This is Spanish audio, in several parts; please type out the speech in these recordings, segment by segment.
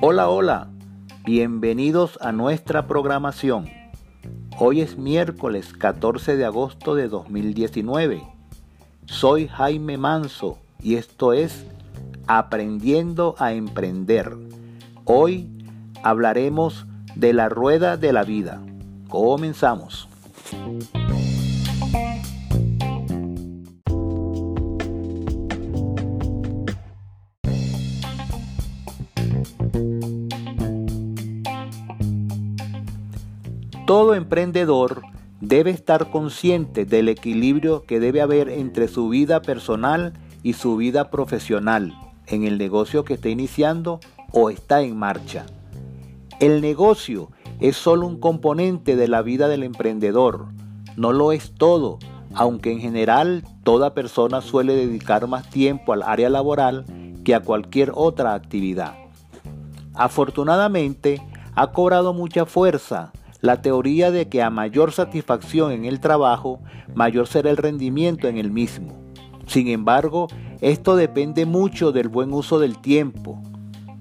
Hola, hola, bienvenidos a nuestra programación. Hoy es miércoles 14 de agosto de 2019. Soy Jaime Manso y esto es Aprendiendo a Emprender. Hoy hablaremos de la rueda de la vida. Comenzamos. Todo emprendedor debe estar consciente del equilibrio que debe haber entre su vida personal y su vida profesional en el negocio que está iniciando o está en marcha. El negocio es solo un componente de la vida del emprendedor, no lo es todo, aunque en general toda persona suele dedicar más tiempo al área laboral que a cualquier otra actividad. Afortunadamente, ha cobrado mucha fuerza la teoría de que a mayor satisfacción en el trabajo, mayor será el rendimiento en el mismo. Sin embargo, esto depende mucho del buen uso del tiempo.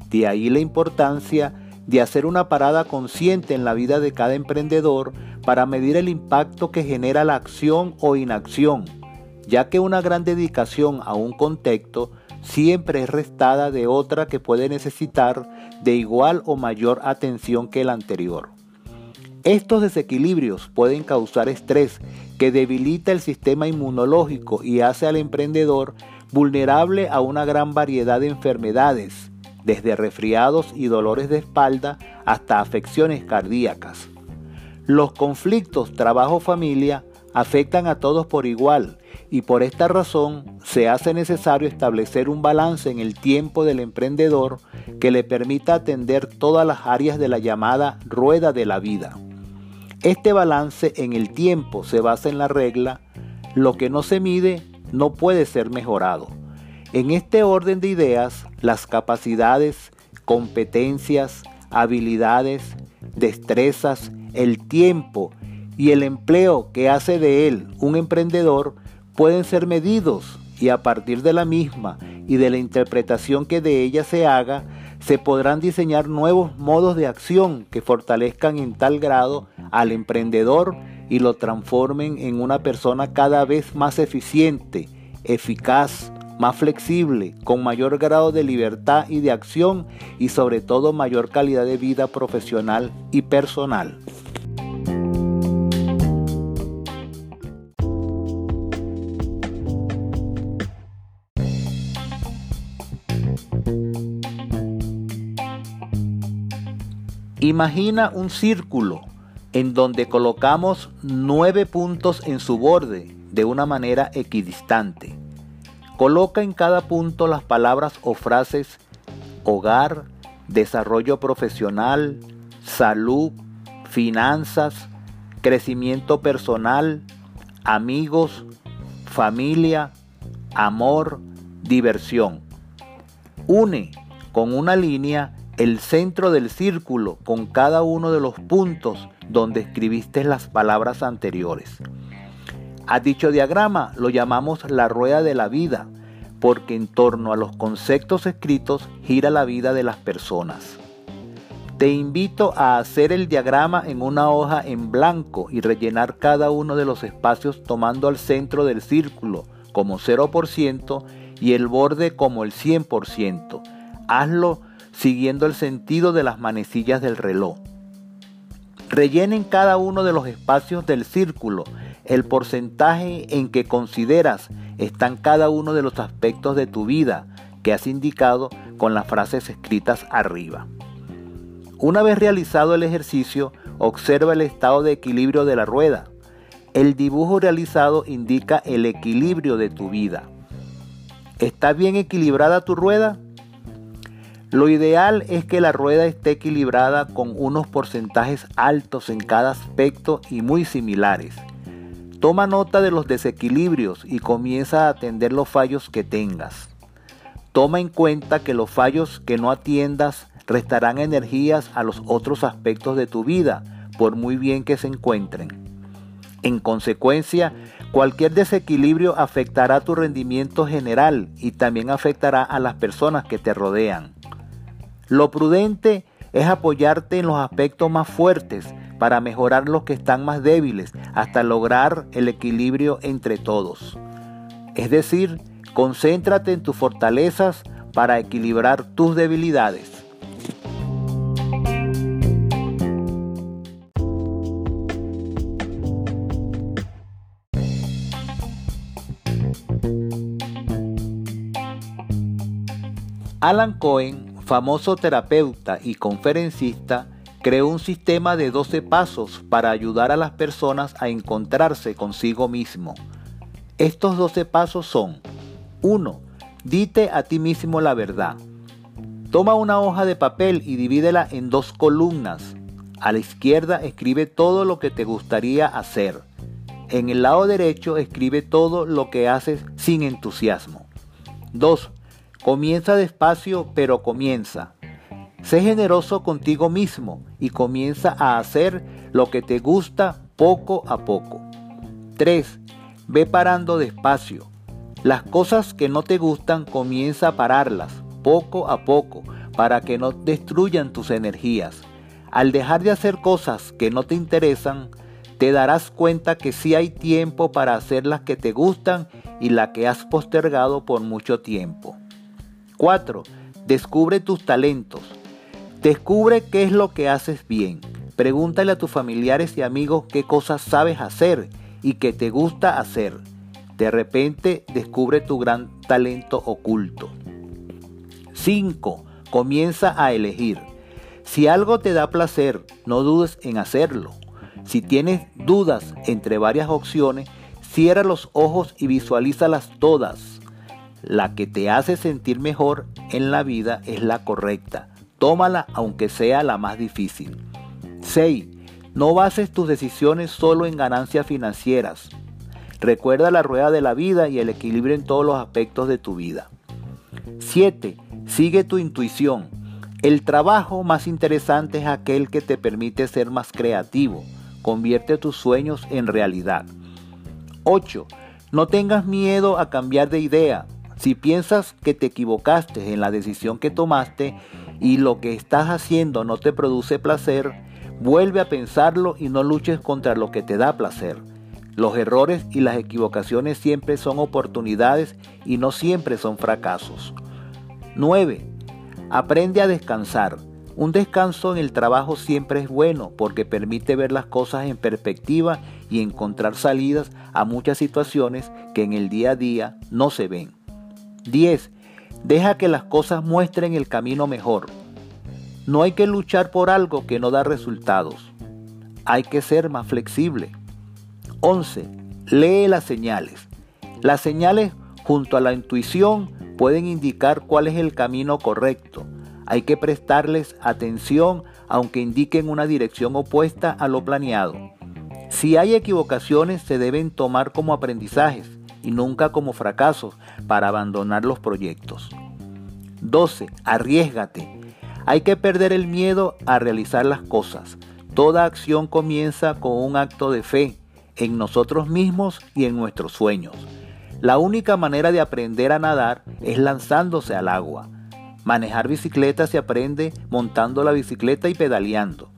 De ahí la importancia de hacer una parada consciente en la vida de cada emprendedor para medir el impacto que genera la acción o inacción, ya que una gran dedicación a un contexto siempre es restada de otra que puede necesitar de igual o mayor atención que la anterior. Estos desequilibrios pueden causar estrés que debilita el sistema inmunológico y hace al emprendedor vulnerable a una gran variedad de enfermedades, desde resfriados y dolores de espalda hasta afecciones cardíacas. Los conflictos trabajo-familia afectan a todos por igual y por esta razón se hace necesario establecer un balance en el tiempo del emprendedor que le permita atender todas las áreas de la llamada rueda de la vida. Este balance en el tiempo se basa en la regla, lo que no se mide no puede ser mejorado. En este orden de ideas, las capacidades, competencias, habilidades, destrezas, el tiempo y el empleo que hace de él un emprendedor pueden ser medidos y a partir de la misma y de la interpretación que de ella se haga, se podrán diseñar nuevos modos de acción que fortalezcan en tal grado al emprendedor y lo transformen en una persona cada vez más eficiente, eficaz, más flexible, con mayor grado de libertad y de acción y sobre todo mayor calidad de vida profesional y personal. Imagina un círculo en donde colocamos nueve puntos en su borde de una manera equidistante. Coloca en cada punto las palabras o frases hogar, desarrollo profesional, salud, finanzas, crecimiento personal, amigos, familia, amor, diversión. Une con una línea el centro del círculo con cada uno de los puntos donde escribiste las palabras anteriores. A dicho diagrama lo llamamos la rueda de la vida, porque en torno a los conceptos escritos gira la vida de las personas. Te invito a hacer el diagrama en una hoja en blanco y rellenar cada uno de los espacios tomando al centro del círculo como 0% y el borde como el 100%. Hazlo siguiendo el sentido de las manecillas del reloj. Rellenen cada uno de los espacios del círculo el porcentaje en que consideras están cada uno de los aspectos de tu vida que has indicado con las frases escritas arriba. Una vez realizado el ejercicio, observa el estado de equilibrio de la rueda. El dibujo realizado indica el equilibrio de tu vida. ¿Está bien equilibrada tu rueda? Lo ideal es que la rueda esté equilibrada con unos porcentajes altos en cada aspecto y muy similares. Toma nota de los desequilibrios y comienza a atender los fallos que tengas. Toma en cuenta que los fallos que no atiendas restarán energías a los otros aspectos de tu vida, por muy bien que se encuentren. En consecuencia, Cualquier desequilibrio afectará tu rendimiento general y también afectará a las personas que te rodean. Lo prudente es apoyarte en los aspectos más fuertes para mejorar los que están más débiles hasta lograr el equilibrio entre todos. Es decir, concéntrate en tus fortalezas para equilibrar tus debilidades. Alan Cohen, famoso terapeuta y conferencista, creó un sistema de 12 pasos para ayudar a las personas a encontrarse consigo mismo. Estos 12 pasos son 1. Dite a ti mismo la verdad. Toma una hoja de papel y divídela en dos columnas. A la izquierda escribe todo lo que te gustaría hacer. En el lado derecho escribe todo lo que haces sin entusiasmo. 2. Comienza despacio, pero comienza. Sé generoso contigo mismo y comienza a hacer lo que te gusta poco a poco. 3. Ve parando despacio. Las cosas que no te gustan comienza a pararlas poco a poco para que no destruyan tus energías. Al dejar de hacer cosas que no te interesan, te darás cuenta que sí hay tiempo para hacer las que te gustan y las que has postergado por mucho tiempo. 4. Descubre tus talentos. Descubre qué es lo que haces bien. Pregúntale a tus familiares y amigos qué cosas sabes hacer y qué te gusta hacer. De repente descubre tu gran talento oculto. 5. Comienza a elegir. Si algo te da placer, no dudes en hacerlo. Si tienes dudas entre varias opciones, cierra los ojos y visualízalas todas. La que te hace sentir mejor en la vida es la correcta. Tómala aunque sea la más difícil. 6. No bases tus decisiones solo en ganancias financieras. Recuerda la rueda de la vida y el equilibrio en todos los aspectos de tu vida. 7. Sigue tu intuición. El trabajo más interesante es aquel que te permite ser más creativo. Convierte tus sueños en realidad. 8. No tengas miedo a cambiar de idea. Si piensas que te equivocaste en la decisión que tomaste y lo que estás haciendo no te produce placer, vuelve a pensarlo y no luches contra lo que te da placer. Los errores y las equivocaciones siempre son oportunidades y no siempre son fracasos. 9. Aprende a descansar. Un descanso en el trabajo siempre es bueno porque permite ver las cosas en perspectiva y encontrar salidas a muchas situaciones que en el día a día no se ven. 10. Deja que las cosas muestren el camino mejor. No hay que luchar por algo que no da resultados. Hay que ser más flexible. 11. Lee las señales. Las señales junto a la intuición pueden indicar cuál es el camino correcto. Hay que prestarles atención aunque indiquen una dirección opuesta a lo planeado. Si hay equivocaciones se deben tomar como aprendizajes y nunca como fracasos para abandonar los proyectos. 12. Arriesgate. Hay que perder el miedo a realizar las cosas. Toda acción comienza con un acto de fe en nosotros mismos y en nuestros sueños. La única manera de aprender a nadar es lanzándose al agua. Manejar bicicleta se aprende montando la bicicleta y pedaleando.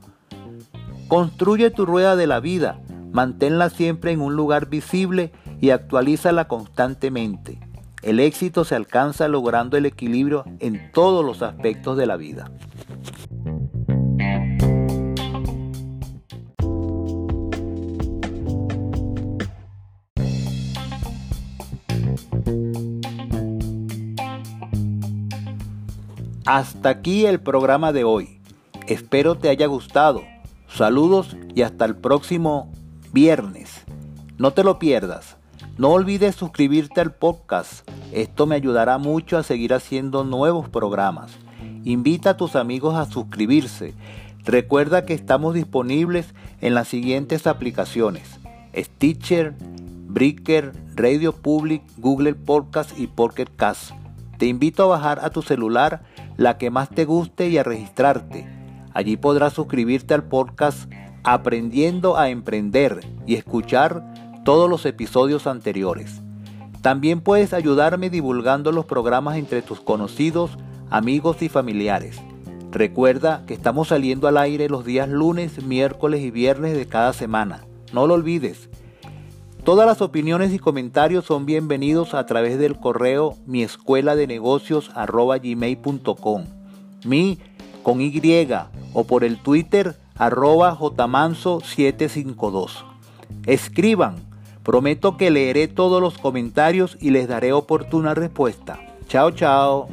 Construye tu rueda de la vida, manténla siempre en un lugar visible y actualízala constantemente. El éxito se alcanza logrando el equilibrio en todos los aspectos de la vida. Hasta aquí el programa de hoy. Espero te haya gustado. Saludos y hasta el próximo viernes. No te lo pierdas. No olvides suscribirte al podcast. Esto me ayudará mucho a seguir haciendo nuevos programas. Invita a tus amigos a suscribirse. Recuerda que estamos disponibles en las siguientes aplicaciones. Stitcher, Breaker, Radio Public, Google Podcast y Pocket Cast. Te invito a bajar a tu celular la que más te guste y a registrarte. Allí podrás suscribirte al podcast Aprendiendo a Emprender y escuchar todos los episodios anteriores. También puedes ayudarme divulgando los programas entre tus conocidos, amigos y familiares. Recuerda que estamos saliendo al aire los días lunes, miércoles y viernes de cada semana. No lo olvides. Todas las opiniones y comentarios son bienvenidos a través del correo mi escuela mi con Y o por el Twitter arroba jmanso752. Escriban, prometo que leeré todos los comentarios y les daré oportuna respuesta. Chao, chao.